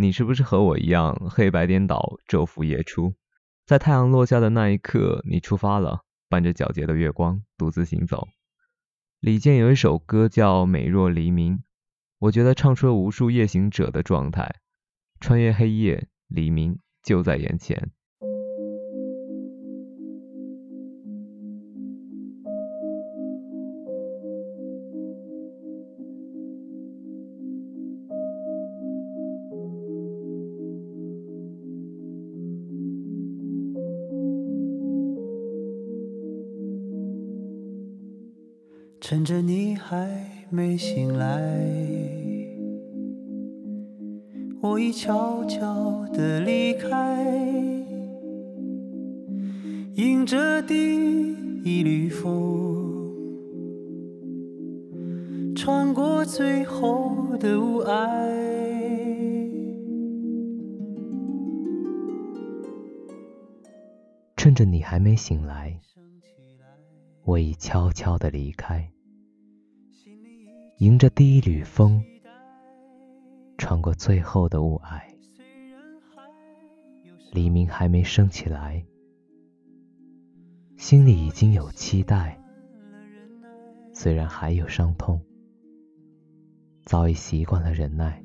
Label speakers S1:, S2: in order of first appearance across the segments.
S1: 你是不是和我一样黑白颠倒，昼伏夜出？在太阳落下的那一刻，你出发了，伴着皎洁的月光，独自行走。李健有一首歌叫《美若黎明》，我觉得唱出了无数夜行者的状态，穿越黑夜，黎明就在眼前。
S2: 趁着你还没醒来，我已悄悄地离开，迎着第一缕风，穿过最后的雾霭。
S3: 趁着你还没醒来，我已悄悄地离开。迎着第一缕风，穿过最后的雾霭，黎明还没升起来，心里已经有期待。虽然还有伤痛，早已习惯了忍耐。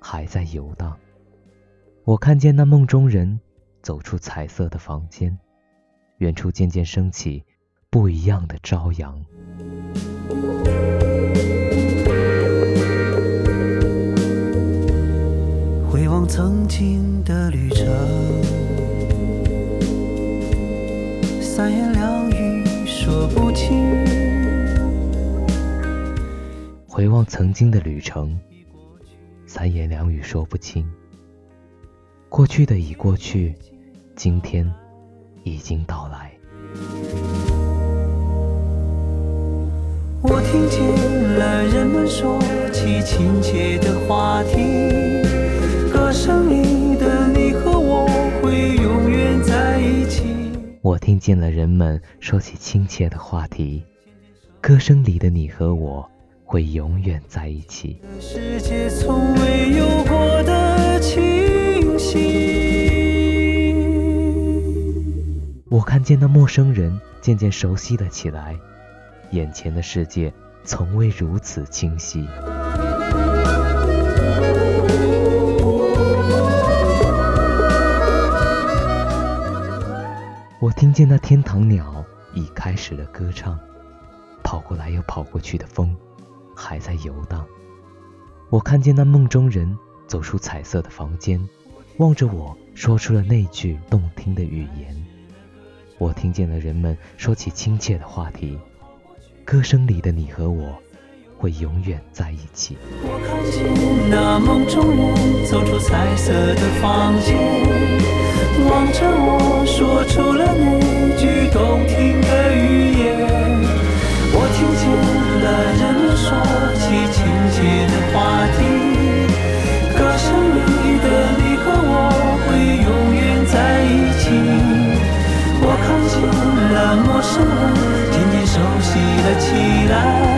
S3: 还在游荡。我看见那梦中人走出彩色的房间，远处渐渐升起不一样的朝阳。
S2: 回望曾经的旅程，三言两语说不清。
S3: 回望曾经的旅程，三言两语说不清。过去的已过去，今天已经到来。
S2: 我听见了人们说起亲切的话题，歌声里的你和我会永远在一起。
S3: 我听见了人们说起亲切的话题，歌声里的你和我会永远在一起。
S2: 世界从未有过的清晰。
S3: 我看见那陌生人渐渐熟悉了起来。眼前的世界从未如此清晰。我听见那天堂鸟已开始了歌唱，跑过来又跑过去的风还在游荡。我看见那梦中人走出彩色的房间，望着我说出了那句动听的语言。我听见了人们说起亲切的话题。歌声里的你和我会永远在一起。
S2: 我看见那梦中人走出彩色的房间，望着我说出了那句动听的语言。起来。